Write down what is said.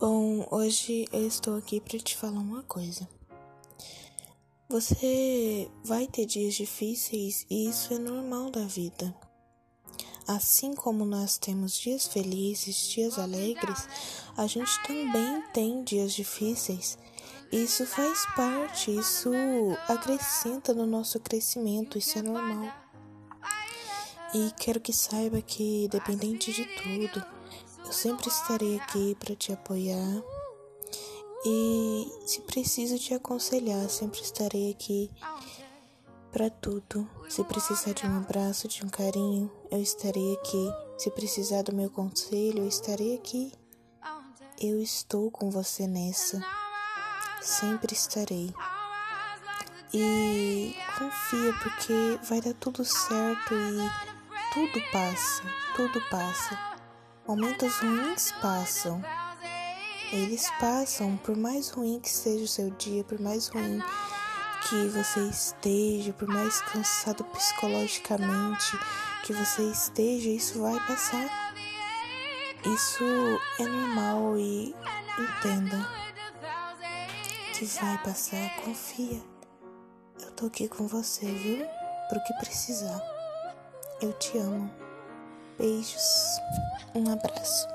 Bom, hoje eu estou aqui para te falar uma coisa. Você vai ter dias difíceis e isso é normal da vida. Assim como nós temos dias felizes, dias alegres, a gente também tem dias difíceis. Isso faz parte, isso acrescenta no nosso crescimento, isso é normal. E quero que saiba que, dependente de tudo, eu sempre estarei aqui para te apoiar. E se preciso te aconselhar, sempre estarei aqui para tudo. Se precisar de um abraço, de um carinho, eu estarei aqui. Se precisar do meu conselho, eu estarei aqui. Eu estou com você nessa. Sempre estarei. E confia porque vai dar tudo certo e tudo passa, tudo passa. Momentos ruins passam. Eles passam, por mais ruim que seja o seu dia, por mais ruim que você esteja, por mais cansado psicologicamente que você esteja, isso vai passar. Isso é normal e entenda que vai passar, confia. Eu tô aqui com você, viu? Pro que precisar. Eu te amo. Beijos. Um abraço.